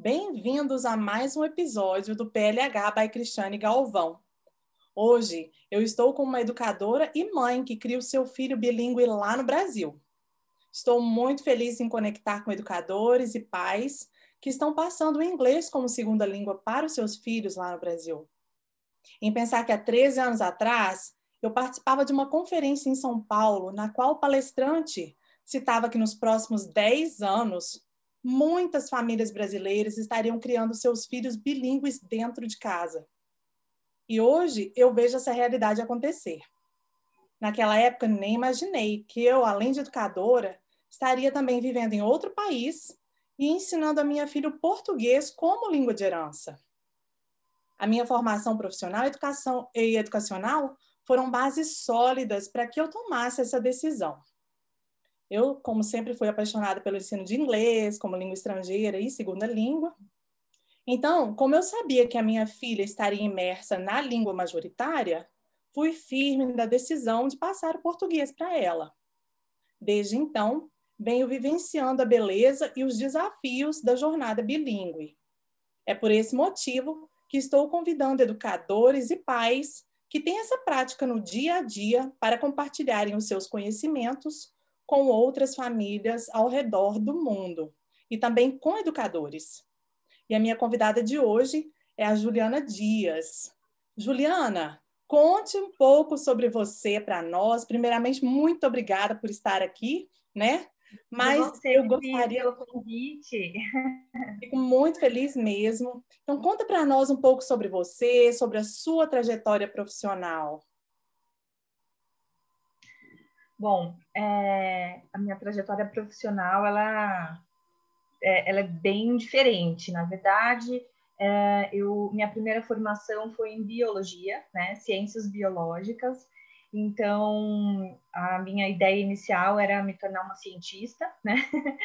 Bem-vindos a mais um episódio do PLH by Cristiane Galvão. Hoje eu estou com uma educadora e mãe que cria o seu filho bilíngue lá no Brasil. Estou muito feliz em conectar com educadores e pais que estão passando o inglês como segunda língua para os seus filhos lá no Brasil. Em pensar que há 13 anos atrás eu participava de uma conferência em São Paulo, na qual o palestrante citava que nos próximos 10 anos muitas famílias brasileiras estariam criando seus filhos bilíngues dentro de casa. E hoje eu vejo essa realidade acontecer. Naquela época, nem imaginei que eu, além de educadora, estaria também vivendo em outro país e ensinando a minha filha o português como língua de herança. A minha formação profissional educação, e educacional foram bases sólidas para que eu tomasse essa decisão. Eu, como sempre, fui apaixonada pelo ensino de inglês como língua estrangeira e segunda língua. Então, como eu sabia que a minha filha estaria imersa na língua majoritária, fui firme na decisão de passar o português para ela. Desde então, venho vivenciando a beleza e os desafios da jornada bilíngue. É por esse motivo que estou convidando educadores e pais que têm essa prática no dia a dia para compartilharem os seus conhecimentos com outras famílias ao redor do mundo e também com educadores. E a minha convidada de hoje é a Juliana Dias. Juliana, conte um pouco sobre você para nós. Primeiramente, muito obrigada por estar aqui, né? Mas você, eu gostaria pelo convite. Fico muito feliz mesmo. Então conta para nós um pouco sobre você, sobre a sua trajetória profissional. Bom, é, a minha trajetória profissional, ela é, ela é bem diferente. Na verdade, é, eu, minha primeira formação foi em biologia, né, ciências biológicas. Então, a minha ideia inicial era me tornar uma cientista, né?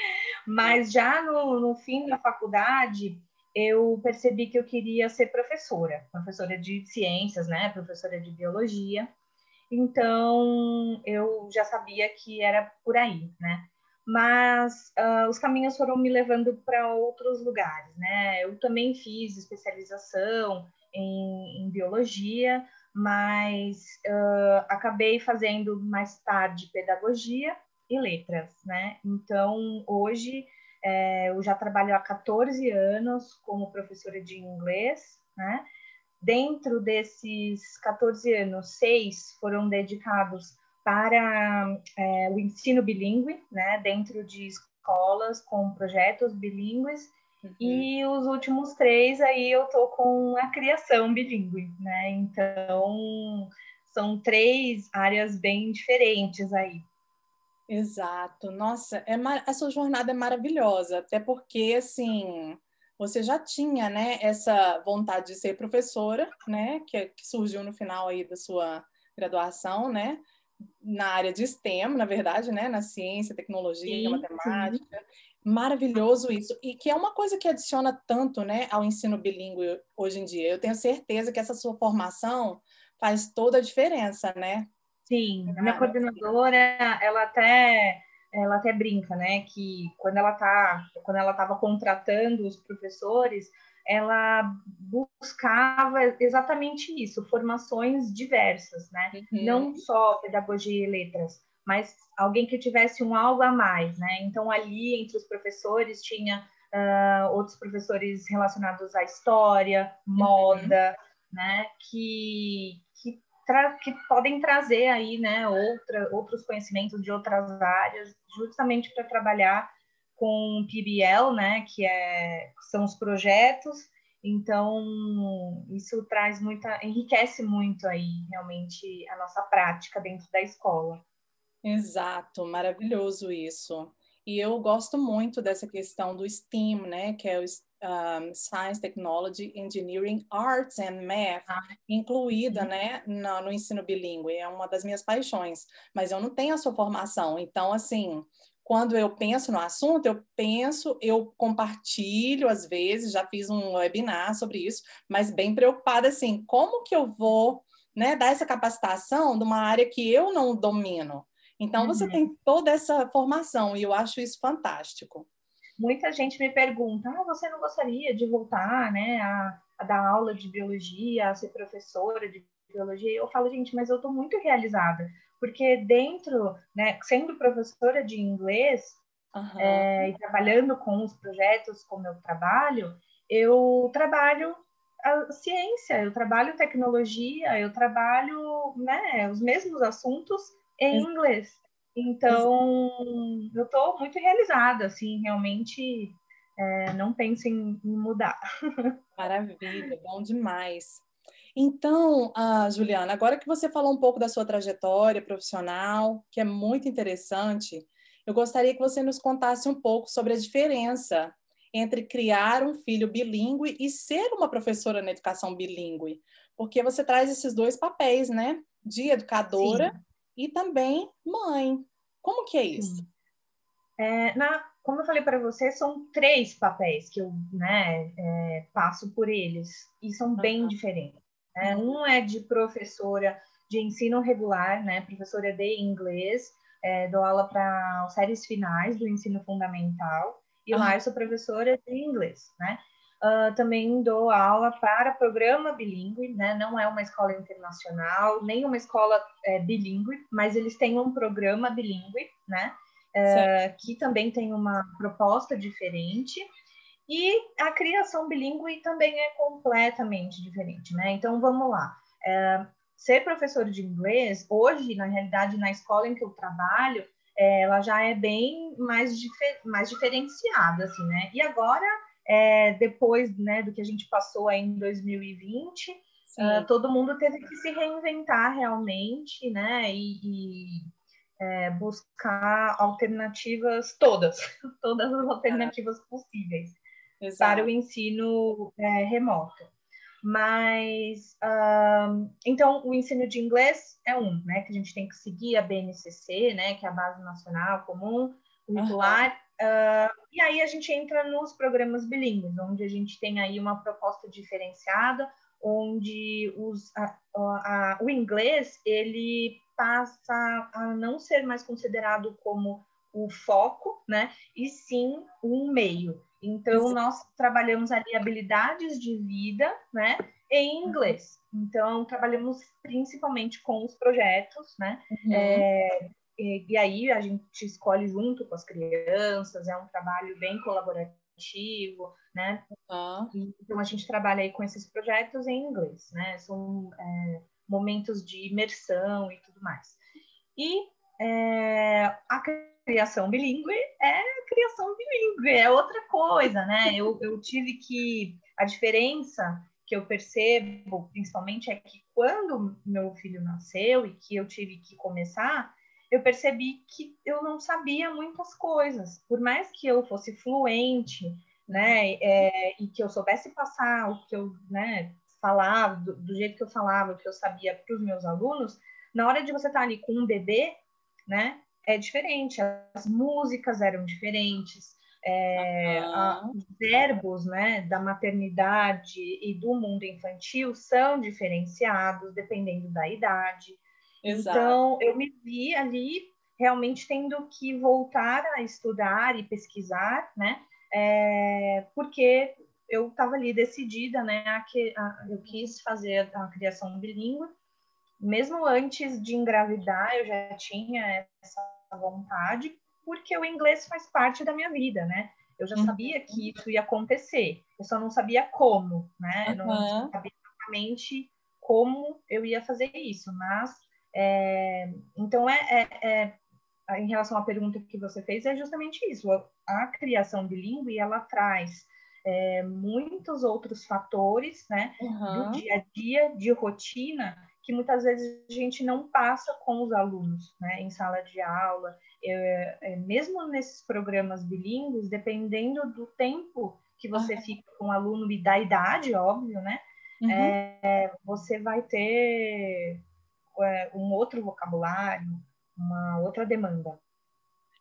Mas já no, no fim da faculdade, eu percebi que eu queria ser professora, professora de ciências, né? Professora de biologia. Então, eu já sabia que era por aí, né? Mas uh, os caminhos foram me levando para outros lugares, né? Eu também fiz especialização em, em biologia, mas uh, acabei fazendo mais tarde pedagogia e letras, né? Então, hoje é, eu já trabalho há 14 anos como professora de inglês, né? Dentro desses 14 anos, seis foram dedicados para é, o ensino bilíngue, né, dentro de escolas com projetos bilíngues, uhum. e os últimos três aí eu tô com a criação bilíngue, né, então são três áreas bem diferentes aí. Exato, nossa, é mar... essa jornada é maravilhosa, até porque, assim, você já tinha, né, essa vontade de ser professora, né, que, que surgiu no final aí da sua graduação, né, na área de STEM, na verdade, né, na ciência, tecnologia, sim, matemática. Sim. Maravilhoso isso. E que é uma coisa que adiciona tanto, né, ao ensino bilíngue hoje em dia. Eu tenho certeza que essa sua formação faz toda a diferença, né? Sim, a minha coordenadora, ela até ela até brinca, né, que quando ela tá, quando ela estava contratando os professores, ela buscava exatamente isso, formações diversas, né, uhum. não só pedagogia e letras, mas alguém que tivesse um algo a mais, né. Então ali entre os professores tinha uh, outros professores relacionados à história, uhum. moda, uhum. né, que que podem trazer aí, né, outra, outros conhecimentos de outras áreas, justamente para trabalhar com PBL, né, que é, são os projetos. Então, isso traz muita, enriquece muito aí, realmente, a nossa prática dentro da escola. Exato, maravilhoso isso. E eu gosto muito dessa questão do STEAM, né, que é o um, Science, Technology, Engineering, Arts and Math, ah, incluída, né, no, no, ensino bilíngue. É uma das minhas paixões, mas eu não tenho a sua formação. Então, assim, quando eu penso no assunto, eu penso, eu compartilho às vezes, já fiz um webinar sobre isso, mas bem preocupada, assim, como que eu vou, né, dar essa capacitação de uma área que eu não domino? Então, você uhum. tem toda essa formação e eu acho isso fantástico. Muita gente me pergunta: ah, você não gostaria de voltar, né, a, a dar aula de biologia, a ser professora de biologia? Eu falo, gente, mas eu estou muito realizada, porque dentro, né, sendo professora de inglês uhum. é, e trabalhando com os projetos como eu trabalho, eu trabalho a ciência, eu trabalho tecnologia, eu trabalho né, os mesmos assuntos em inglês. Então, eu estou muito realizada, assim, realmente é, não penso em, mudar. Maravilha, bom demais. Então, uh, Juliana, agora que você falou um pouco da sua trajetória profissional, que é muito interessante, eu gostaria que você nos contasse um pouco sobre a diferença entre criar um filho bilíngue e ser uma professora na educação bilíngue, porque você traz esses dois papéis, né? De educadora Sim e também mãe. Como que é isso? É, na, como eu falei para você, são três papéis que eu né, é, passo por eles e são bem diferentes. Né? Uhum. Um é de professora de ensino regular, né, professora de inglês, é, dou aula para séries finais do ensino fundamental e lá eu sou professora de inglês, né? Uh, também dou aula para programa bilíngue, né? Não é uma escola internacional, nem uma escola é, bilíngue, mas eles têm um programa bilíngue, né? Uh, que também tem uma proposta diferente. E a criação bilíngue também é completamente diferente, né? Então vamos lá. Uh, ser professor de inglês, hoje, na realidade, na escola em que eu trabalho, é, ela já é bem mais, mais diferenciada, assim, né? E agora é, depois né, do que a gente passou aí em 2020, uh, ah, todo mundo teve que se reinventar realmente, né? E, e é, buscar alternativas todas, todas as alternativas possíveis Exato. para o ensino é, remoto. Mas uh, então o ensino de inglês é um, né? Que a gente tem que seguir a BNCC, né? Que é a Base Nacional Comum Curricular. Uh, e aí a gente entra nos programas bilíngues, onde a gente tem aí uma proposta diferenciada, onde os, a, a, o inglês ele passa a não ser mais considerado como o foco, né? E sim um meio. Então nós trabalhamos ali habilidades de vida, né? Em inglês. Então trabalhamos principalmente com os projetos, né? Uhum. É, e, e, aí a gente escolhe junto com as crianças, é um trabalho bem colaborativo, né? Uhum. Então a gente trabalha aí com esses projetos em inglês, né? São é, momentos de imersão e tudo mais. E é, a criação bilíngue é criação bilíngue, é outra coisa, né? Eu, eu tive que. A diferença que eu percebo, principalmente, é que quando meu filho nasceu e que eu tive que começar, eu percebi que eu não sabia muitas coisas. Por mais que eu fosse fluente, né, é, e que eu soubesse passar o que eu, né, falava, do, do jeito que eu falava, o que eu sabia para os meus alunos, na hora de você estar tá ali com um bebê, né, é diferente. As músicas eram diferentes, é, uhum. a, os verbos, né, da maternidade e do mundo infantil são diferenciados dependendo da idade. Exato. Então, eu me vi ali realmente tendo que voltar a estudar e pesquisar, né? É, porque eu estava ali decidida, né? A que, a, eu quis fazer a criação bilíngue. Mesmo antes de engravidar, eu já tinha essa vontade, porque o inglês faz parte da minha vida, né? Eu já uhum. sabia que isso ia acontecer, eu só não sabia como, né? Uhum. Não sabia exatamente como eu ia fazer isso, mas é, então, é, é, é, em relação à pergunta que você fez, é justamente isso. A, a criação bilíngue, ela traz é, muitos outros fatores né, uhum. do dia a dia, de rotina, que muitas vezes a gente não passa com os alunos né, em sala de aula. É, é, mesmo nesses programas bilíngues, dependendo do tempo que você uhum. fica com o aluno e da idade, óbvio, né? Uhum. Você vai ter é, um outro vocabulário, uma outra demanda.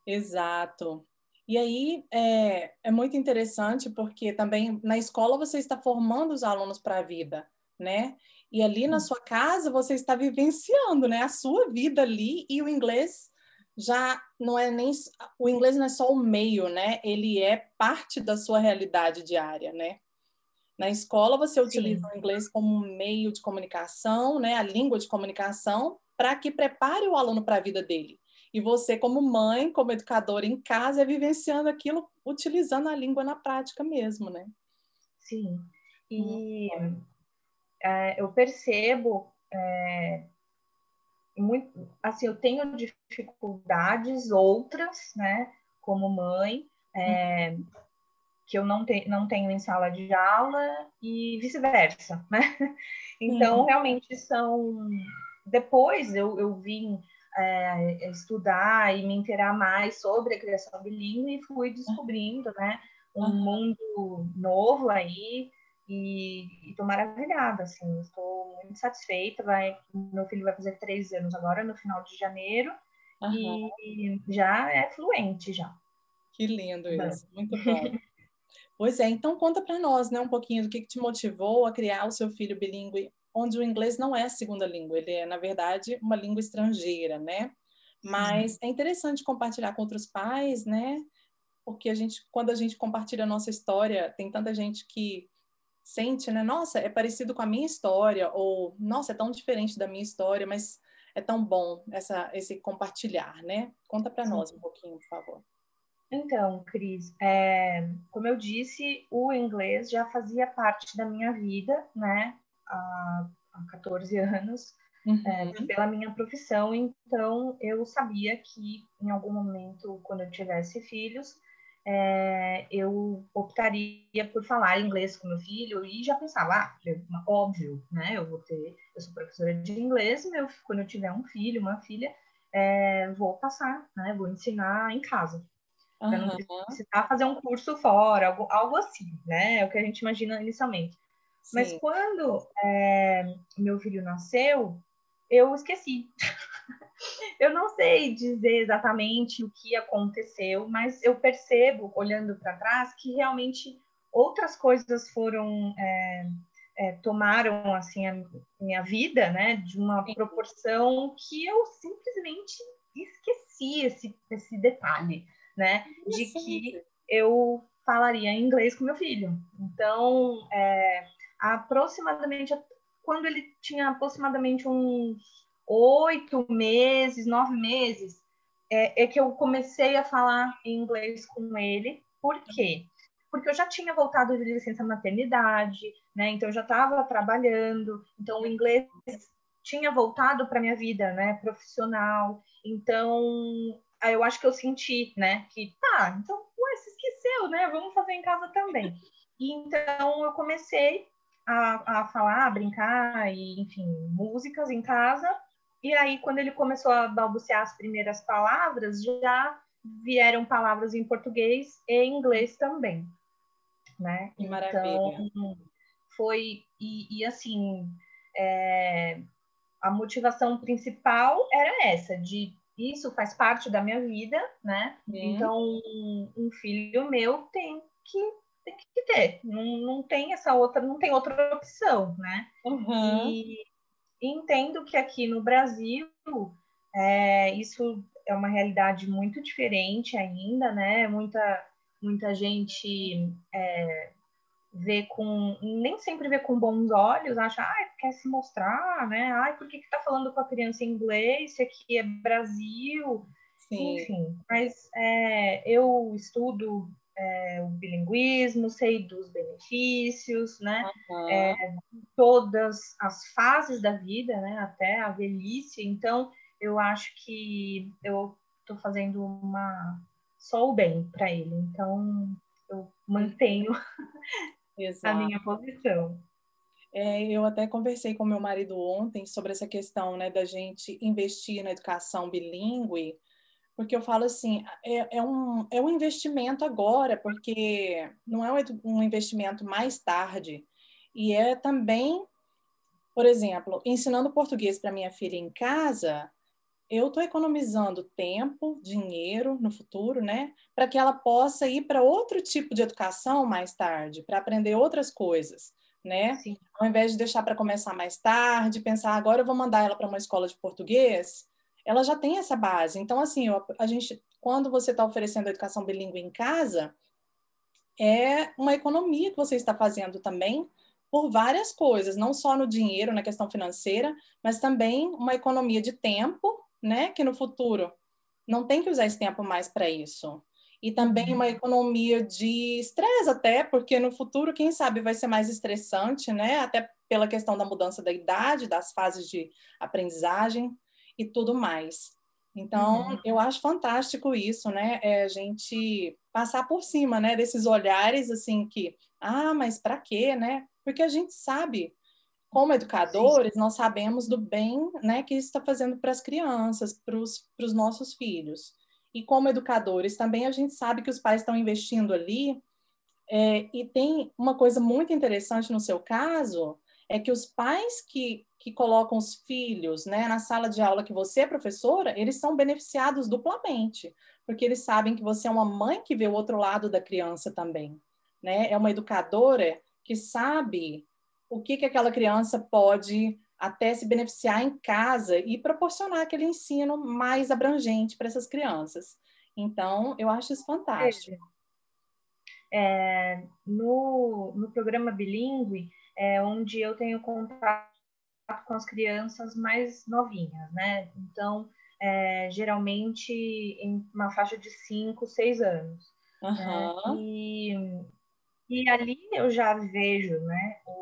Exato. E aí é, é muito interessante porque também na escola você está formando os alunos para a vida, né? E ali na sua casa você está vivenciando, né, a sua vida ali e o inglês já não é nem o inglês não é só o meio, né? Ele é parte da sua realidade diária, né? Na escola você utiliza Sim. o inglês como meio de comunicação, né? A língua de comunicação para que prepare o aluno para a vida dele. E você, como mãe, como educadora em casa, é vivenciando aquilo, utilizando a língua na prática mesmo, né? Sim. E é, eu percebo é, muito, assim, eu tenho dificuldades outras, né, como mãe, é, que eu não, te, não tenho em sala de aula e vice-versa, né? Então, uhum. realmente são. Depois eu, eu vim é, estudar e me inteirar mais sobre a criação bilíngue e fui descobrindo, né, um uhum. mundo novo aí e estou maravilhada, assim, estou muito satisfeita. Vai, meu filho vai fazer três anos agora, no final de janeiro, uhum. e já é fluente já. Que lindo isso, muito bom. Pois é, então conta para nós, né, um pouquinho do que, que te motivou a criar o seu filho bilíngue, onde o inglês não é a segunda língua, ele é, na verdade, uma língua estrangeira, né? Mas é interessante compartilhar com outros pais, né? Porque a gente, quando a gente compartilha a nossa história, tem tanta gente que sente, né? Nossa, é parecido com a minha história, ou nossa, é tão diferente da minha história, mas é tão bom essa, esse compartilhar, né? Conta para nós um pouquinho, por favor. Então, Cris, é, como eu disse, o inglês já fazia parte da minha vida, né? Há, há 14 anos, é, uhum. é, pela minha profissão, então eu sabia que em algum momento, quando eu tivesse filhos, é, eu optaria por falar inglês com meu filho e já pensava, ah, óbvio, né? Eu vou ter, eu sou professora de inglês, meu, quando eu tiver um filho, uma filha, é, vou passar, né? Vou ensinar em casa. Para não precisar fazer um curso fora, algo, algo assim, né? É o que a gente imagina inicialmente. Sim. Mas quando é, meu filho nasceu, eu esqueci. eu não sei dizer exatamente o que aconteceu, mas eu percebo, olhando para trás, que realmente outras coisas foram é, é, tomaram assim a minha vida, né, de uma proporção que eu simplesmente esqueci esse, esse detalhe, né, de que eu falaria inglês com meu filho. Então, é, aproximadamente quando ele tinha aproximadamente uns oito meses, nove meses, é, é, que eu comecei a falar inglês com ele. Por quê? Porque eu já tinha voltado de licença maternidade, né? Então eu já estava trabalhando, então o inglês tinha voltado para minha vida, né, profissional. Então, eu acho que eu senti, né, que tá, então, ué, se esqueceu, né? Vamos fazer em casa também. E então eu comecei a, a falar, a brincar e, enfim, músicas em casa. E aí, quando ele começou a balbuciar as primeiras palavras, já vieram palavras em português e inglês também, né? Que maravilha. Então, foi e, e assim, é, a motivação principal era essa de isso faz parte da minha vida, né? Sim. Então, um filho meu tem que tem que ter. Não, não tem essa outra, não tem outra opção, né? Uhum. E, entendo que aqui no Brasil é, isso é uma realidade muito diferente ainda, né? Muita, muita gente é, vê com nem sempre vê com bons olhos, acha, ah, quer se mostrar, né? Ai, por que que tá falando com a criança em inglês? Se aqui é Brasil, Sim. enfim. Mas é, eu estudo é, o bilinguismo, sei dos benefícios, né? Uhum. É, todas as fases da vida, né? Até a velhice. Então, eu acho que eu estou fazendo uma só o bem para ele. Então, eu mantenho a minha posição. É, eu até conversei com meu marido ontem sobre essa questão, né, da gente investir na educação bilíngue porque eu falo assim, é, é, um, é um investimento agora, porque não é um investimento mais tarde. E é também, por exemplo, ensinando português para minha filha em casa, eu estou economizando tempo, dinheiro no futuro, né? Para que ela possa ir para outro tipo de educação mais tarde, para aprender outras coisas, né? Sim. Ao invés de deixar para começar mais tarde, pensar agora eu vou mandar ela para uma escola de português, ela já tem essa base. Então, assim, a gente, quando você está oferecendo educação bilíngue em casa, é uma economia que você está fazendo também por várias coisas, não só no dinheiro, na questão financeira, mas também uma economia de tempo, né? Que no futuro não tem que usar esse tempo mais para isso. E também uhum. uma economia de estresse até, porque no futuro, quem sabe, vai ser mais estressante, né? Até pela questão da mudança da idade, das fases de aprendizagem e tudo mais. Então, uhum. eu acho fantástico isso, né? É a gente passar por cima, né? Desses olhares, assim, que, ah, mas para quê, né? Porque a gente sabe, como educadores, nós sabemos do bem, né, que isso está fazendo para as crianças, para os nossos filhos. E como educadores, também a gente sabe que os pais estão investindo ali. É, e tem uma coisa muito interessante no seu caso, é que os pais que que colocam os filhos né, na sala de aula que você é professora, eles são beneficiados duplamente, porque eles sabem que você é uma mãe que vê o outro lado da criança também. Né? É uma educadora que sabe o que, que aquela criança pode até se beneficiar em casa e proporcionar aquele ensino mais abrangente para essas crianças. Então, eu acho isso fantástico. É, no, no programa bilíngue, é, onde eu tenho contato com as crianças mais novinhas, né? Então, é, geralmente em uma faixa de 5, 6 anos. Uhum. Né? E, e ali eu já vejo, né, o,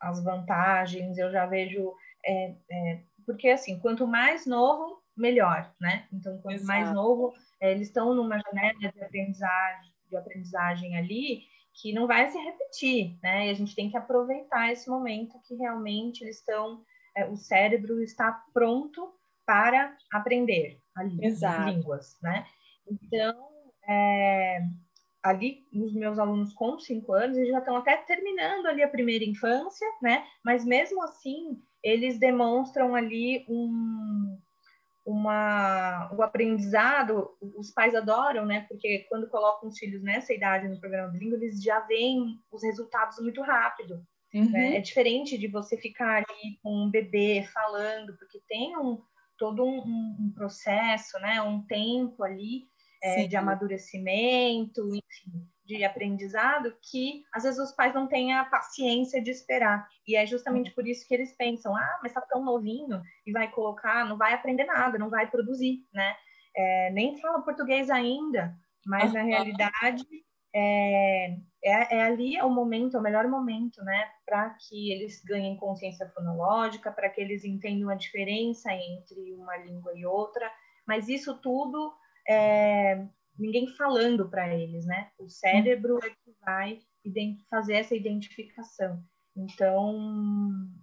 as vantagens, eu já vejo, é, é, porque assim, quanto mais novo, melhor, né? Então, quanto Exato. mais novo, é, eles estão numa janela de aprendizagem, de aprendizagem ali, que não vai se repetir, né? E a gente tem que aproveitar esse momento que realmente eles estão, é, o cérebro está pronto para aprender ali, línguas, né? Então, é, ali, os meus alunos com cinco anos, eles já estão até terminando ali a primeira infância, né? Mas mesmo assim, eles demonstram ali um, uma, o aprendizado, os pais adoram, né? Porque quando colocam os filhos nessa idade no programa bilíngue, eles já veem os resultados muito rápido. Uhum. Né? É diferente de você ficar ali com um bebê falando, porque tem um, todo um, um processo, né? Um tempo ali é, de amadurecimento, enfim de aprendizado que às vezes os pais não têm a paciência de esperar. E é justamente por isso que eles pensam: ah, mas tá tão novinho e vai colocar, não vai aprender nada, não vai produzir, né? É, nem fala português ainda, mas na realidade é, é, é, ali é o momento, é o melhor momento, né? Para que eles ganhem consciência fonológica, para que eles entendam a diferença entre uma língua e outra. Mas isso tudo é, ninguém falando para eles, né? O cérebro é que vai fazer essa identificação. Então,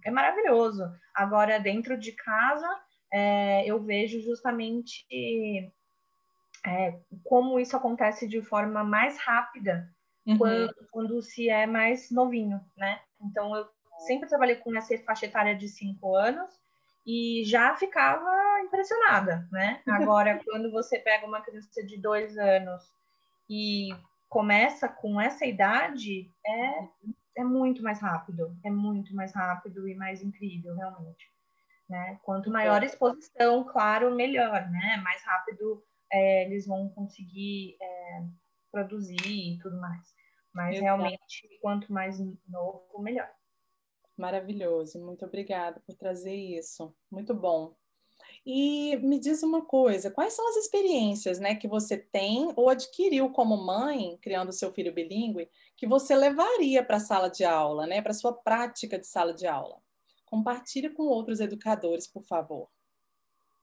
é maravilhoso. Agora, dentro de casa, é, eu vejo justamente é, como isso acontece de forma mais rápida uhum. quando, quando, se é mais novinho, né? Então, eu sempre trabalhei com essa faixa etária de cinco anos e já ficava impressionada, né? Agora, quando você pega uma criança de dois anos e começa com essa idade, é, é muito mais rápido, é muito mais rápido e mais incrível, realmente. Né? Quanto maior a exposição, claro, melhor, né? Mais rápido é, eles vão conseguir é, produzir e tudo mais. Mas Exato. realmente, quanto mais novo, melhor. Maravilhoso, muito obrigada por trazer isso. Muito bom. E me diz uma coisa, quais são as experiências, né, que você tem ou adquiriu como mãe, criando seu filho bilíngue, que você levaria para a sala de aula, né, para sua prática de sala de aula? Compartilhe com outros educadores, por favor.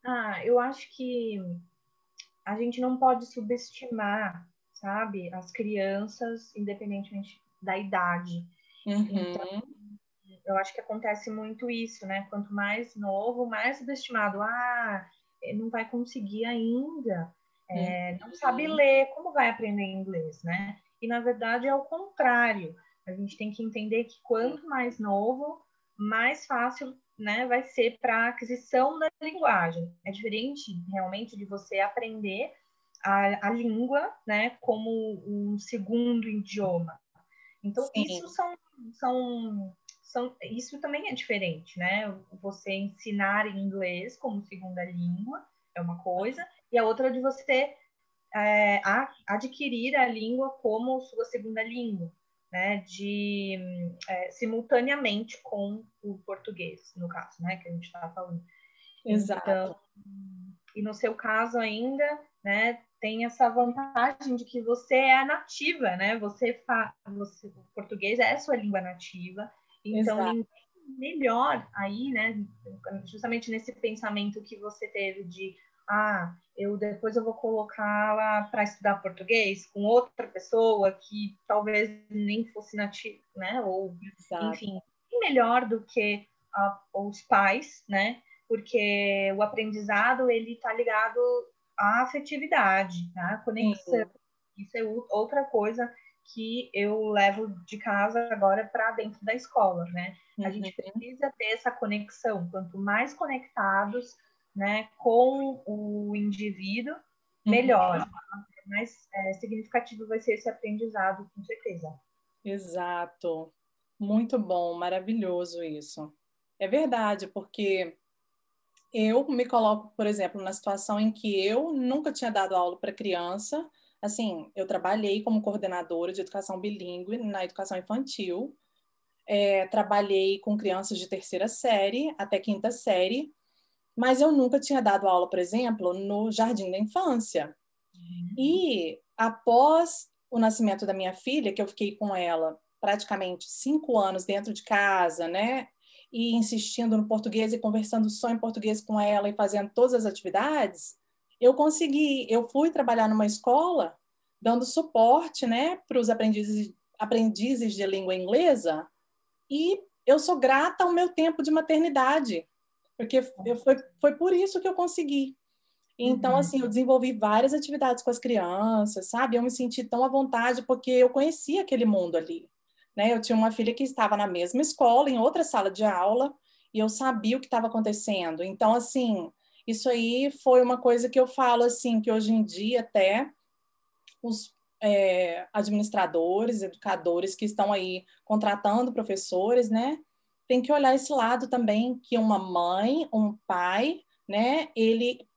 Ah, eu acho que a gente não pode subestimar, sabe, as crianças, independentemente da idade. Uhum. Então, eu acho que acontece muito isso, né? Quanto mais novo, mais subestimado. Ah, não vai conseguir ainda, é, não sabe uhum. ler, como vai aprender inglês, né? E na verdade é o contrário. A gente tem que entender que quanto mais novo, mais fácil né, vai ser para a aquisição da linguagem. É diferente realmente de você aprender a, a língua né, como um segundo idioma. Então, Sim. isso são, são são, isso também é diferente, né? Você ensinar inglês como segunda língua é uma coisa, e a outra é de você é, a, adquirir a língua como sua segunda língua, né? De é, simultaneamente com o português, no caso, né? Que a gente está falando. Exato. Então, e no seu caso ainda, né? Tem essa vantagem de que você é nativa, né? Você fala, você, o português é a sua língua nativa, então, melhor aí, né? Justamente nesse pensamento que você teve de ah, eu depois eu vou colocá-la para estudar português com outra pessoa que talvez nem fosse nativa, né? Ou Exato. enfim, melhor do que uh, os pais, né? Porque o aprendizado ele está ligado à afetividade, tá? conexão. Isso é outra coisa que eu levo de casa agora para dentro da escola, né? Uhum. A gente precisa ter essa conexão. Quanto mais conectados, né, com o indivíduo, uhum. melhor. Uhum. Mais é, significativo vai ser esse aprendizado, com certeza. Exato. Muito bom, maravilhoso isso. É verdade, porque eu me coloco, por exemplo, na situação em que eu nunca tinha dado aula para criança, assim, eu trabalhei como coordenadora de educação bilíngue na educação infantil, é, trabalhei com crianças de terceira série até quinta série, mas eu nunca tinha dado aula, por exemplo, no jardim da infância. Uhum. E após o nascimento da minha filha, que eu fiquei com ela praticamente cinco anos dentro de casa, né? E insistindo no português e conversando só em português com ela e fazendo todas as atividades, eu consegui, eu fui trabalhar numa escola dando suporte, né, para os aprendizes, aprendizes de língua inglesa e eu sou grata ao meu tempo de maternidade, porque foi, foi por isso que eu consegui. Então, uhum. assim, eu desenvolvi várias atividades com as crianças, sabe? Eu me senti tão à vontade porque eu conhecia aquele mundo ali. Né? Eu tinha uma filha que estava na mesma escola, em outra sala de aula, e eu sabia o que estava acontecendo. Então, assim, isso aí foi uma coisa que eu falo assim, que hoje em dia até os é, administradores, educadores que estão aí contratando professores, né, tem que olhar esse lado também que uma mãe, um pai, né, ele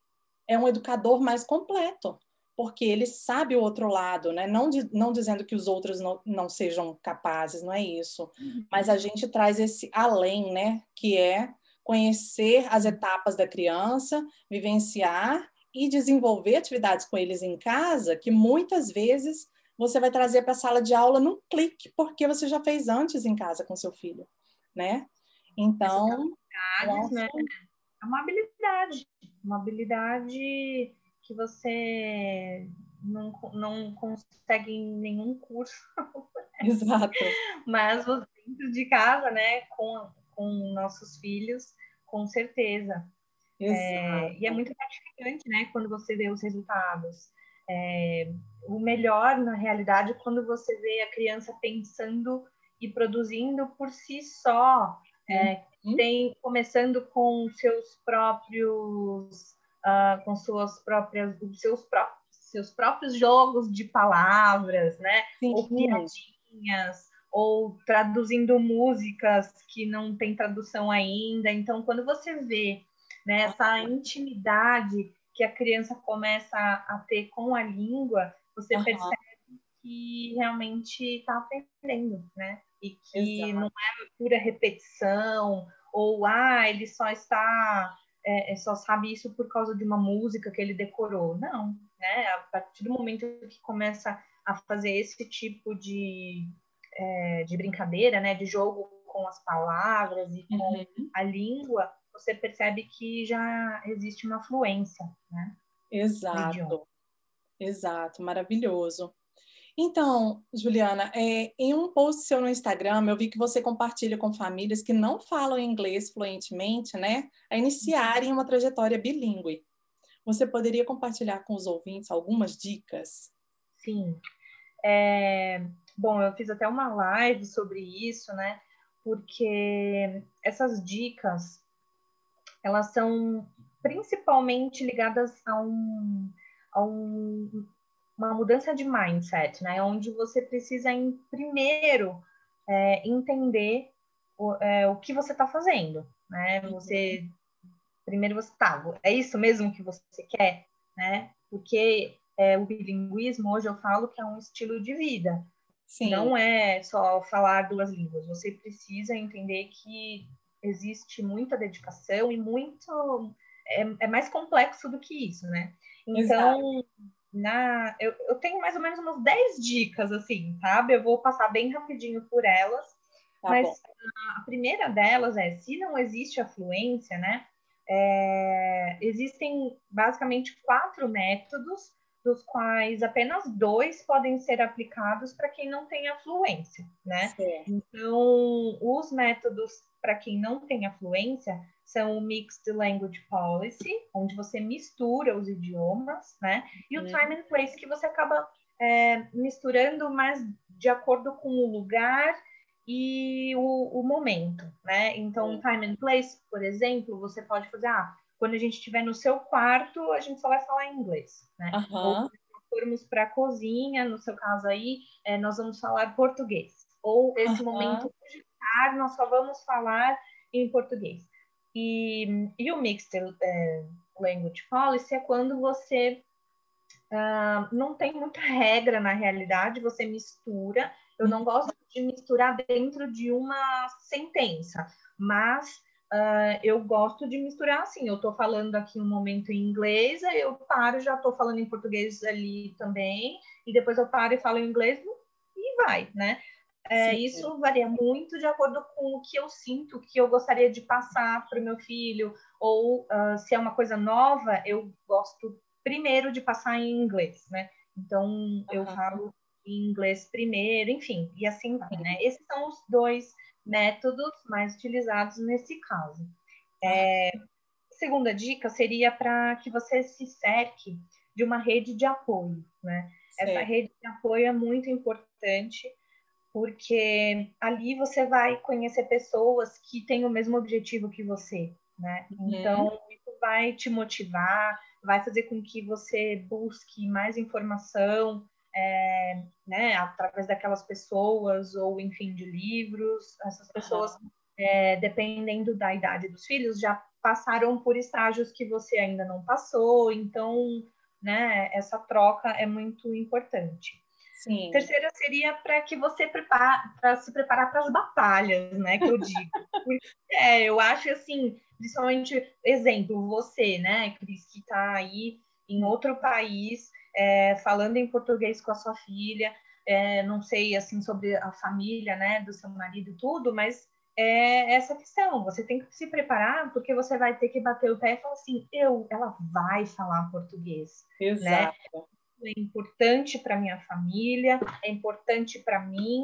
é um educador mais completo, porque ele sabe o outro lado, né? Não, de, não dizendo que os outros não, não sejam capazes, não é isso. Uhum. Mas a gente traz esse além, né? Que é conhecer as etapas da criança, vivenciar e desenvolver atividades com eles em casa, que muitas vezes você vai trazer para a sala de aula num clique, porque você já fez antes em casa com seu filho, né? Então, né? é uma habilidade, uma habilidade que você não, não consegue em nenhum curso. Exato. Mas dentro de casa, né, com com nossos filhos, com certeza. É, e é muito gratificante, né, quando você vê os resultados. É, o melhor, na realidade, é quando você vê a criança pensando e produzindo por si só, é, uhum. tem, começando com seus próprios, uh, com suas próprias, seus próprios, seus próprios jogos de palavras, né, Sim. ou piadinhas, ou traduzindo músicas que não tem tradução ainda. Então, quando você vê né, essa intimidade que a criança começa a, a ter com a língua, você uhum. percebe que realmente está aprendendo, né? E que Exato. não é pura repetição, ou ah, ele só está, é, é, só sabe isso por causa de uma música que ele decorou. Não, né? A partir do momento que começa a fazer esse tipo de, é, de brincadeira, né, de jogo com as palavras e com uhum. a língua, você percebe que já existe uma fluência, né? Exato, exato, maravilhoso. Então, Juliana, é, em um post seu no Instagram, eu vi que você compartilha com famílias que não falam inglês fluentemente, né, a iniciarem uma trajetória bilíngue. Você poderia compartilhar com os ouvintes algumas dicas? Sim. É, Bom, eu fiz até uma live sobre isso, né? Porque essas dicas, elas são principalmente ligadas a, um, a um, uma mudança de mindset, né? Onde você precisa, em, primeiro, é, entender o, é, o que você está fazendo, né? Uhum. Você primeiro você tá, é isso mesmo que você quer, né? Porque é, o bilinguismo hoje eu falo que é um estilo de vida. Sim. Não é só falar duas línguas. Você precisa entender que existe muita dedicação e muito é, é mais complexo do que isso, né? Então, na, eu, eu tenho mais ou menos umas 10 dicas, assim, sabe? Eu vou passar bem rapidinho por elas. Tá mas a, a primeira delas é, se não existe a fluência, né? É, existem basicamente quatro métodos, dos quais apenas dois podem ser aplicados para quem não tem afluência, né? Então, os métodos para quem não tem afluência são o Mixed Language Policy, onde você mistura os idiomas, né? E uhum. o Time and Place, que você acaba é, misturando mais de acordo com o lugar e o, o momento, né? Então, uhum. Time and Place, por exemplo, você pode fazer, ah, quando a gente estiver no seu quarto, a gente só vai falar inglês, né? Uhum. Ou se formos para a cozinha, no seu caso aí, é, nós vamos falar português. Ou esse uhum. momento de nós só vamos falar em português. E, e o Mixed é, Language Policy é quando você uh, não tem muita regra na realidade, você mistura. Eu não gosto de misturar dentro de uma sentença, mas uh, eu gosto de misturar assim. Eu estou falando aqui um momento em inglês, aí eu paro, já estou falando em português ali também, e depois eu paro e falo em inglês e vai, né? É, isso varia muito de acordo com o que eu sinto, que eu gostaria de passar para o meu filho, ou uh, se é uma coisa nova, eu gosto primeiro de passar em inglês, né? Então, uhum. eu falo em inglês primeiro, enfim, e assim vai, né? Esses são os dois métodos mais utilizados nesse caso. É, segunda dica seria para que você se cerque de uma rede de apoio, né? Essa rede de apoio é muito importante porque ali você vai conhecer pessoas que têm o mesmo objetivo que você, né? Uhum. Então, isso vai te motivar, vai fazer com que você busque mais informação, é, né, através daquelas pessoas, ou enfim, de livros. Essas pessoas, uhum. é, dependendo da idade dos filhos, já passaram por estágios que você ainda não passou, então, né, essa troca é muito importante. Sim. Terceira seria para que você prepara para se preparar para as batalhas, né? Que eu digo. Porque, é, eu acho assim, principalmente, exemplo, você, né, Cris, que está aí em outro país, é, falando em português com a sua filha, é, não sei assim sobre a família, né, do seu marido e tudo, mas é essa questão. Você tem que se preparar porque você vai ter que bater o pé e falar assim, eu, ela vai falar português, né? Exato. né? é importante para minha família, é importante para mim.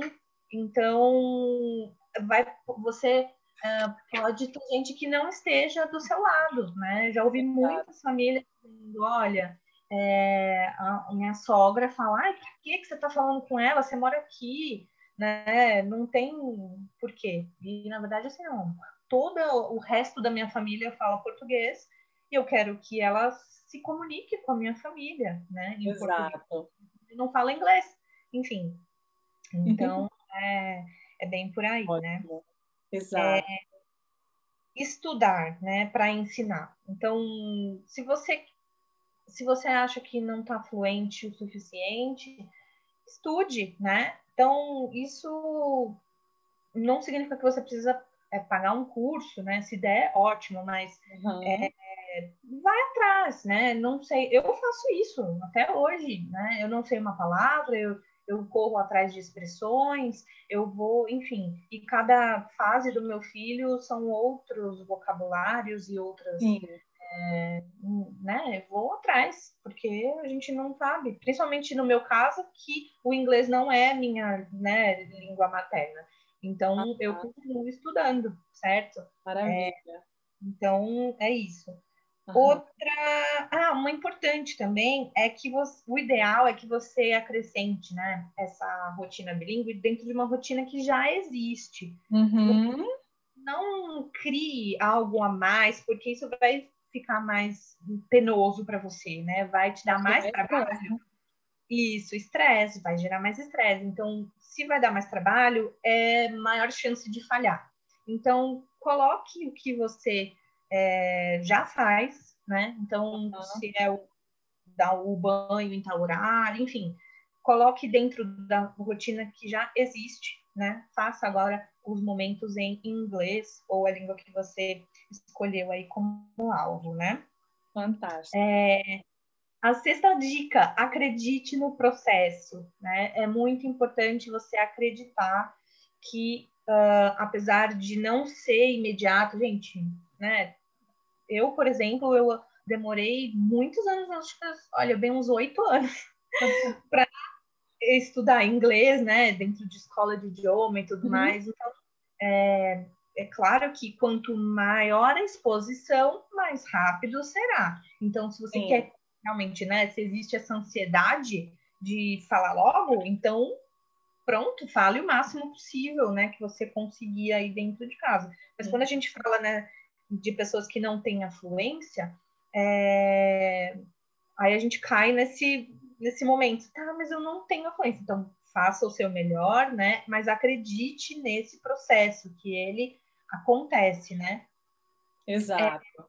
Então, vai, você uh, pode ter gente que não esteja do seu lado, né? Já ouvi muitas famílias dizendo, olha, é, a minha sogra fala, ai, por que, que você está falando com ela? Você mora aqui, né? Não tem porquê. E, na verdade, assim, não. Todo o resto da minha família fala português e eu quero que elas se comunique com a minha família, né? Em Exato. Não fala inglês, enfim. Então, é, é bem por aí, né? Exato. É, estudar, né, para ensinar. Então, se você se você acha que não está fluente o suficiente, estude, né? Então, isso não significa que você precisa é, pagar um curso, né? Se der, ótimo, mas uhum. é, vai atrás, né? Não sei, eu faço isso até hoje, né? Eu não sei uma palavra, eu, eu corro atrás de expressões, eu vou, enfim, e cada fase do meu filho são outros vocabulários e outras. É, né, eu vou atrás, porque a gente não sabe, principalmente no meu caso, que o inglês não é minha né, língua materna. Então, ah, eu continuo estudando, certo? Maravilha. É, então, é isso. Outra, ah, uma importante também é que você, o ideal é que você acrescente, né, essa rotina bilíngue dentro de uma rotina que já existe. Uhum. Não crie algo a mais, porque isso vai ficar mais penoso para você, né? Vai te dar mais trabalho. Isso, estresse, vai gerar mais estresse. Então, se vai dar mais trabalho, é maior chance de falhar. Então, coloque o que você é, já faz, né? Então, uhum. se é o, dar o banho em tal horário, enfim, coloque dentro da rotina que já existe, né? Faça agora os momentos em inglês ou a língua que você escolheu aí como alvo, né? Fantástico. É, a sexta dica, acredite no processo, né? É muito importante você acreditar que, uh, apesar de não ser imediato, gente, né? Eu, por exemplo, eu demorei muitos anos, acho que, olha, bem uns oito anos, para estudar inglês, né? Dentro de escola de idioma e tudo uhum. mais. Então, é, é claro que quanto maior a exposição, mais rápido será. Então, se você Sim. quer realmente, né? Se existe essa ansiedade de falar logo, então pronto, fale o máximo possível, né? Que você conseguir aí dentro de casa. Mas quando a gente fala, né, de pessoas que não têm afluência, é... aí a gente cai nesse, nesse momento, tá, mas eu não tenho afluência. Então, faça o seu melhor, né? Mas acredite nesse processo, que ele acontece, né? Exato. É,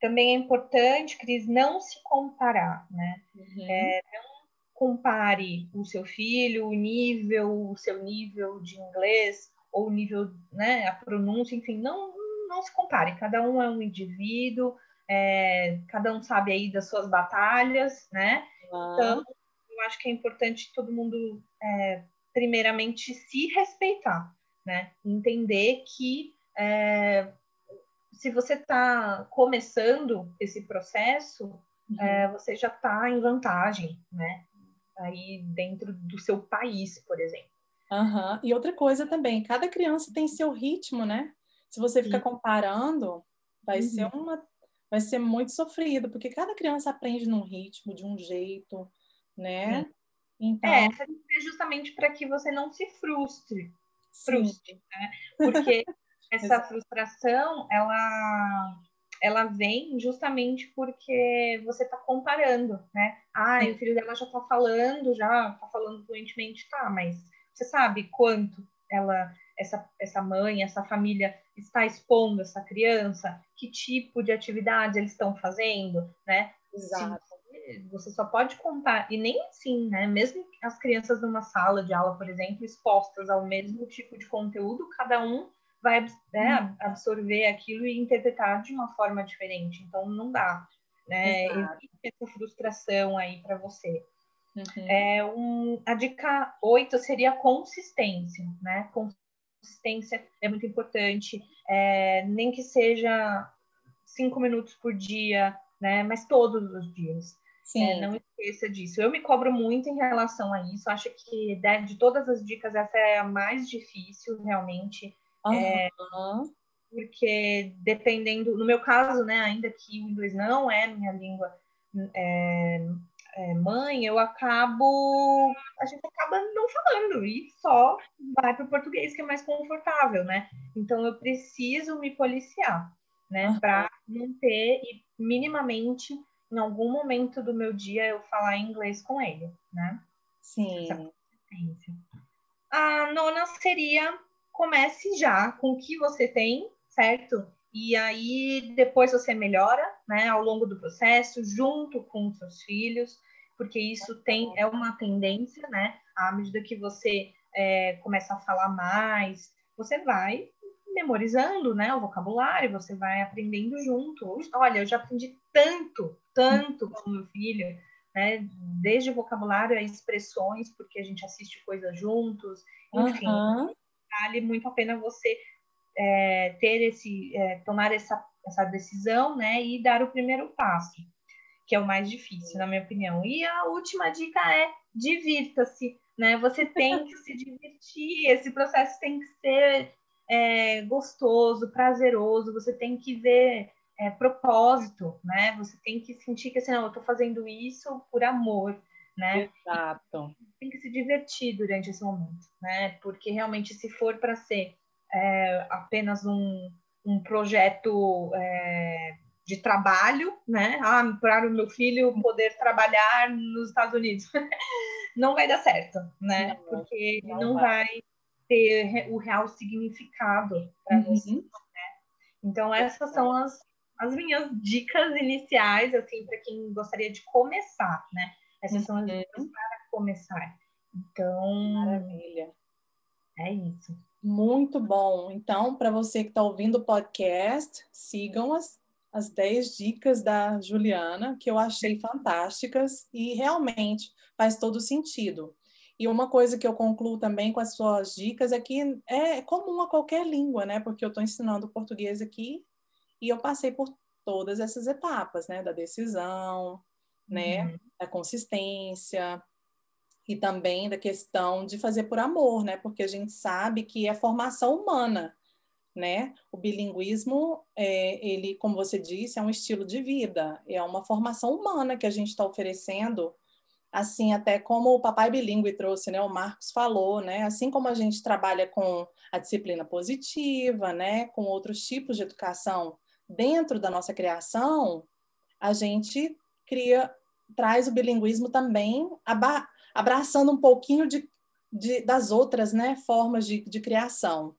também é importante, Cris, não se comparar, né? Uhum. É, não compare o seu filho, o nível, o seu nível de inglês, ou o nível, né, a pronúncia, enfim, não, não se compare. Cada um é um indivíduo, é, cada um sabe aí das suas batalhas, né? Uhum. Então, eu acho que é importante todo mundo, é, primeiramente, se respeitar, né? Entender que é, se você está começando esse processo, uhum. é, você já está em vantagem, né? Aí dentro do seu país, por exemplo. Uhum. E outra coisa também, cada criança tem seu ritmo, né? Se você ficar comparando, vai uhum. ser uma, vai ser muito sofrido, porque cada criança aprende num ritmo, de um jeito, né? Então... É, é justamente para que você não se frustre. Frustre, Sim. né? Porque essa frustração, ela ela vem justamente porque você está comparando, né? Ah, o filho dela já está falando, já está falando fluentemente, tá, mas você sabe quanto ela, essa, essa mãe, essa família está expondo essa criança, que tipo de atividade eles estão fazendo, né? Exato. Você só pode contar, e nem assim, né? Mesmo as crianças numa sala de aula, por exemplo, expostas ao mesmo tipo de conteúdo, cada um vai né, uhum. absorver aquilo e interpretar de uma forma diferente. Então, não dá. Né? Existe essa frustração aí para você. Uhum. É um, a dica 8 seria consistência, né? Consistência é muito importante, é, nem que seja cinco minutos por dia, né? Mas todos os dias. É, não esqueça disso. Eu me cobro muito em relação a isso. Acho que de, de todas as dicas, essa é a mais difícil, realmente. Uhum. É, porque dependendo, no meu caso, né, ainda que o inglês não é minha língua é, é, mãe, eu acabo, a gente acaba não falando e só vai para o português que é mais confortável, né? Então eu preciso me policiar, né, uhum. para manter e minimamente em algum momento do meu dia eu falar inglês com ele, né? Sim. A nona seria comece já com o que você tem, certo? E aí depois você melhora, né, ao longo do processo, junto com os seus filhos, porque isso tem é uma tendência, né? À medida que você é, começa a falar mais, você vai memorizando, né, o vocabulário, você vai aprendendo junto. Olha, eu já aprendi tanto, tanto com meu filho, né, desde vocabulário a expressões, porque a gente assiste coisas juntos, enfim. Uhum vale muito a pena você é, ter esse, é, tomar essa, essa decisão, né, e dar o primeiro passo, que é o mais difícil, na minha opinião. E a última dica é divirta-se, né? Você tem que se divertir, esse processo tem que ser é, gostoso, prazeroso, você tem que ver é, propósito, né? Você tem que sentir que assim, não, eu estou fazendo isso por amor, né? Exato. tem que se divertir durante esse momento, né? Porque realmente, se for para ser é, apenas um, um projeto é, de trabalho, né? Ah, para o meu filho poder trabalhar nos Estados Unidos, não vai dar certo, né? Não, Porque não, não vai. vai ter o real significado para uhum. você. Né? Então, essas são as, as minhas dicas iniciais, assim, para quem gostaria de começar, né? Essas uhum. são as uhum. dicas para começar. Então. Maravilha. É isso. Muito bom. Então, para você que está ouvindo o podcast, sigam as, as 10 dicas da Juliana, que eu achei fantásticas e realmente faz todo sentido. E uma coisa que eu concluo também com as suas dicas é que é comum a qualquer língua, né? Porque eu estou ensinando português aqui e eu passei por todas essas etapas, né? Da decisão, né? Uhum. Da consistência, e também da questão de fazer por amor, né? Porque a gente sabe que é formação humana, né? O bilinguismo, é, ele, como você disse, é um estilo de vida, é uma formação humana que a gente está oferecendo, assim até como o papai bilíngue trouxe, né? O Marcos falou, né? Assim como a gente trabalha com a disciplina positiva, né? Com outros tipos de educação dentro da nossa criação, a gente cria traz o bilinguismo também abraçando um pouquinho de, de, das outras né, formas de, de criação.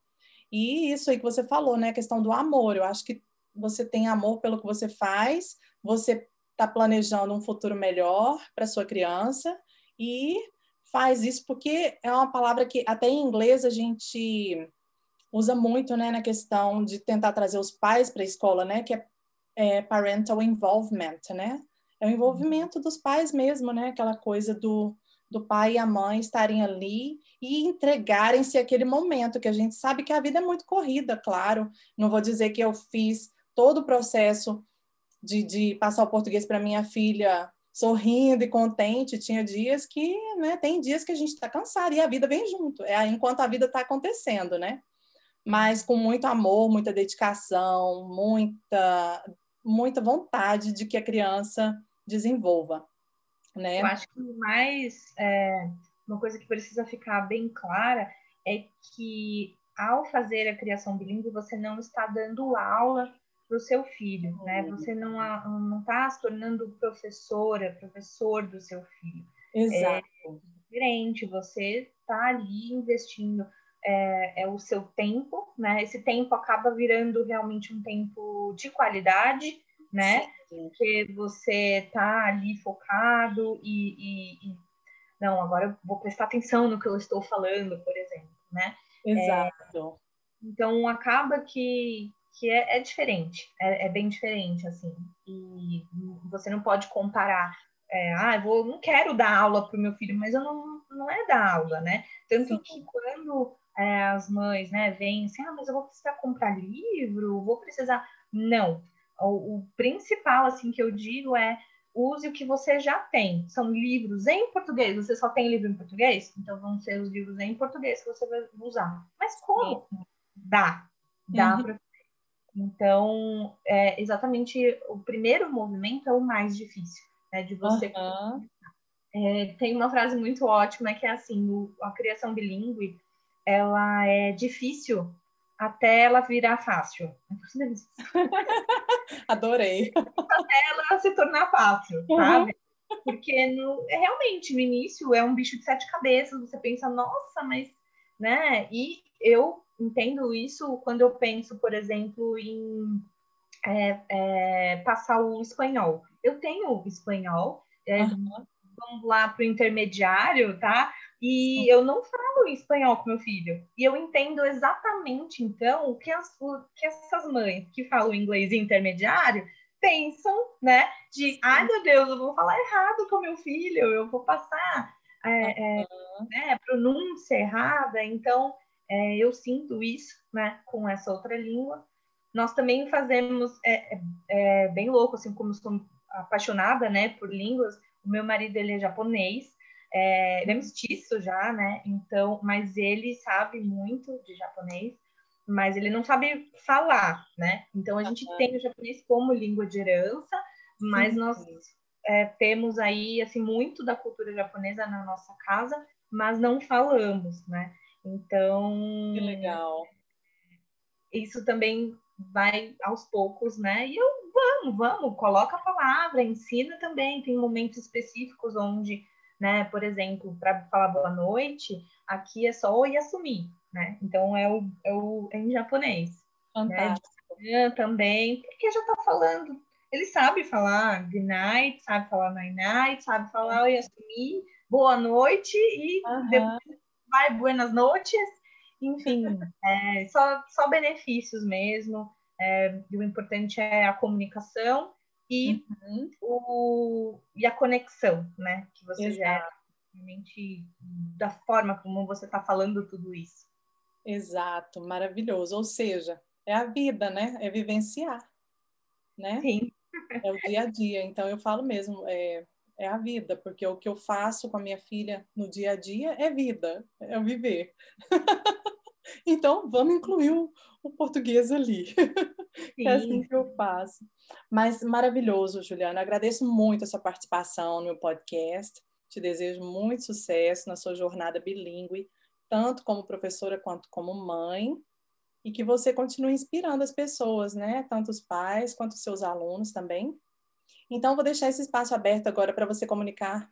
E isso aí que você falou, né, a questão do amor. Eu acho que você tem amor pelo que você faz, você está planejando um futuro melhor para sua criança e faz isso porque é uma palavra que até em inglês a gente usa muito, né, na questão de tentar trazer os pais para a escola, né, que é, é, parental involvement, né? É o envolvimento dos pais mesmo, né? Aquela coisa do do pai e a mãe estarem ali e entregarem-se aquele momento, que a gente sabe que a vida é muito corrida, claro. Não vou dizer que eu fiz todo o processo de, de passar o português para minha filha sorrindo e contente. Tinha dias que, né, tem dias que a gente está cansado e a vida vem junto, é enquanto a vida está acontecendo, né? Mas com muito amor, muita dedicação, muita, muita vontade de que a criança desenvolva. Né? Eu acho que mais é, uma coisa que precisa ficar bem clara é que ao fazer a criação bilíngue você não está dando aula para o seu filho, né? Uhum. Você não não está se tornando professora, professor do seu filho. Exato. É diferente. Você está ali investindo é, é, o seu tempo, né? Esse tempo acaba virando realmente um tempo de qualidade, né? Sim porque você tá ali focado e, e, e, não, agora eu vou prestar atenção no que eu estou falando, por exemplo, né? Exato. É, então acaba que, que é, é diferente, é, é, bem diferente, assim, e você não pode comparar. É, ah, eu vou, não quero dar aula para o meu filho, mas eu não, não é dar aula, né? Tanto Sim. que quando é, as mães, né, vêm assim, ah, mas eu vou precisar comprar livro, vou precisar. Não, o, o principal, assim, que eu digo é use o que você já tem. São livros em português. Você só tem livro em português? Então vão ser os livros em português que você vai usar. Mas como? Sim. Dá. Dá uhum. para Então, é, exatamente o primeiro movimento é o mais difícil, né? De você. Uhum. É, tem uma frase muito ótima que é assim: o, a criação bilíngue ela é difícil até ela virar fácil. Adorei. Até ela se tornar fácil, uhum. sabe? Porque no, é, realmente, no início é um bicho de sete cabeças, você pensa, nossa, mas, né? E eu entendo isso quando eu penso, por exemplo, em é, é, passar o espanhol. Eu tenho espanhol, uhum. vamos lá para o intermediário, tá? E Sim. eu não falo espanhol com meu filho. E eu entendo exatamente, então, o que, as, o que essas mães que falam inglês intermediário pensam, né? De, ai meu Deus, eu vou falar errado com meu filho, eu vou passar é, é, né, pronúncia errada. Então, é, eu sinto isso, né, com essa outra língua. Nós também fazemos, é, é, é bem louco, assim, como sou apaixonada, né, por línguas. O meu marido, ele é japonês, é, ele é mestiço já, né? Então, mas ele sabe muito de japonês, mas ele não sabe falar, né? Então a gente tem o japonês como língua de herança, mas Sim. nós é, temos aí assim muito da cultura japonesa na nossa casa, mas não falamos, né? Então que legal. Isso também vai aos poucos, né? E eu vamos, vamos, coloca a palavra, ensina também. Tem momentos específicos onde né? Por exemplo, para falar boa noite, aqui é só oi assumir. né? Então é, o, é, o, é em japonês. Né? Né? também, porque já tá falando. Ele sabe falar good night, sabe falar night night, sabe falar oi assumi, boa noite e uhum. depois vai buenas noches. Enfim, é, só, só benefícios mesmo. É, o importante é a comunicação e, uhum. o, e a conexão, né? Que você Exato. gera realmente da forma como você está falando tudo isso. Exato, maravilhoso. Ou seja, é a vida, né? É vivenciar, né? Sim. É o dia a dia. Então eu falo mesmo, é, é a vida, porque o que eu faço com a minha filha no dia a dia é vida, é viver. então vamos incluir o, o português ali. Sim. É assim que eu faço. Mas maravilhoso, Juliana. Agradeço muito a sua participação no meu podcast. Te desejo muito sucesso na sua jornada bilíngue, tanto como professora quanto como mãe, e que você continue inspirando as pessoas, né? Tanto os pais quanto os seus alunos também. Então, vou deixar esse espaço aberto agora para você comunicar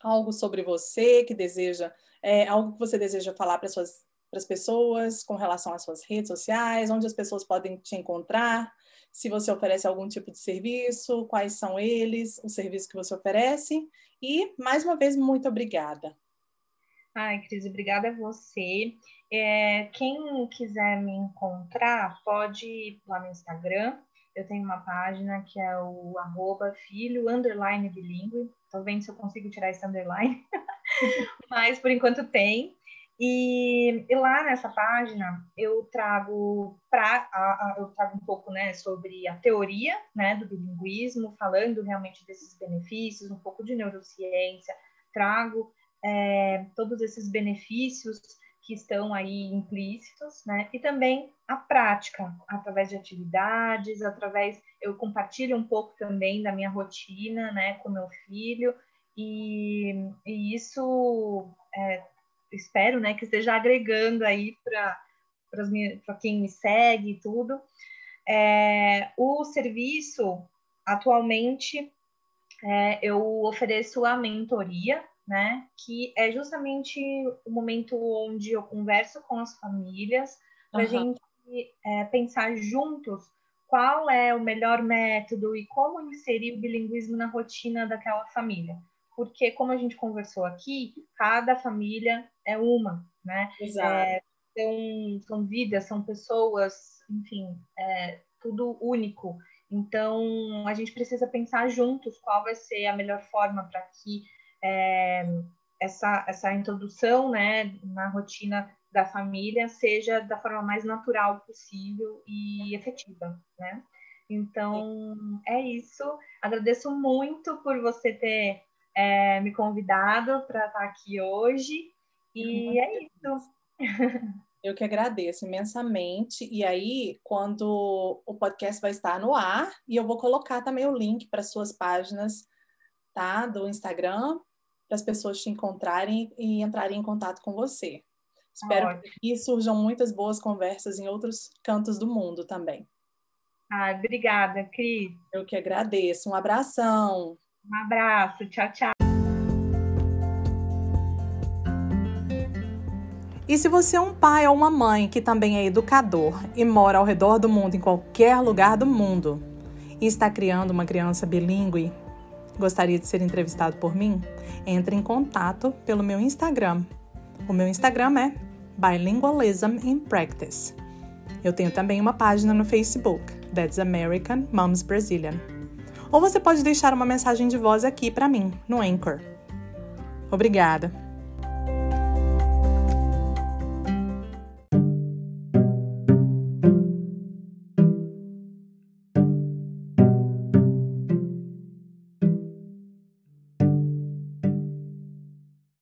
algo sobre você que deseja, é, algo que você deseja falar para suas para as pessoas com relação às suas redes sociais, onde as pessoas podem te encontrar, se você oferece algum tipo de serviço, quais são eles, os serviços que você oferece. E, mais uma vez, muito obrigada. Ai, Cris, obrigada a você. É, quem quiser me encontrar, pode ir lá no Instagram. Eu tenho uma página que é o arroba filho underline bilíngue. Tô vendo se eu consigo tirar esse underline. Mas por enquanto tem. E, e, lá nessa página eu trago para eu trago um pouco né, sobre a teoria né, do bilinguismo, falando realmente desses benefícios, um pouco de neurociência, trago é, todos esses benefícios que estão aí implícitos, né? E também a prática, através de atividades, através eu compartilho um pouco também da minha rotina, né, com meu filho e, e isso é, espero, né, que esteja agregando aí para quem me segue e tudo. É, o serviço, atualmente, é, eu ofereço a mentoria, né, que é justamente o momento onde eu converso com as famílias para a uhum. gente é, pensar juntos qual é o melhor método e como inserir o bilinguismo na rotina daquela família porque, como a gente conversou aqui, cada família é uma, né? Exato. É, são, são vidas, são pessoas, enfim, é tudo único. Então, a gente precisa pensar juntos qual vai ser a melhor forma para que é, essa, essa introdução né, na rotina da família seja da forma mais natural possível e efetiva, né? Então, é isso. Agradeço muito por você ter é, me convidado para estar aqui hoje. E é isso. Eu que agradeço imensamente. E aí, quando o podcast vai estar no ar, e eu vou colocar também o link para suas páginas, tá? Do Instagram, para as pessoas te encontrarem e entrarem em contato com você. Espero que surjam muitas boas conversas em outros cantos do mundo também. Ah, obrigada, Cris. Eu que agradeço. Um abração. Um abraço, tchau, tchau. E se você é um pai ou uma mãe que também é educador e mora ao redor do mundo, em qualquer lugar do mundo, e está criando uma criança bilíngue, gostaria de ser entrevistado por mim? Entre em contato pelo meu Instagram. O meu Instagram é Bilingualism in Practice. Eu tenho também uma página no Facebook, That's American Moms Brazilian ou você pode deixar uma mensagem de voz aqui para mim, no Anchor. Obrigada!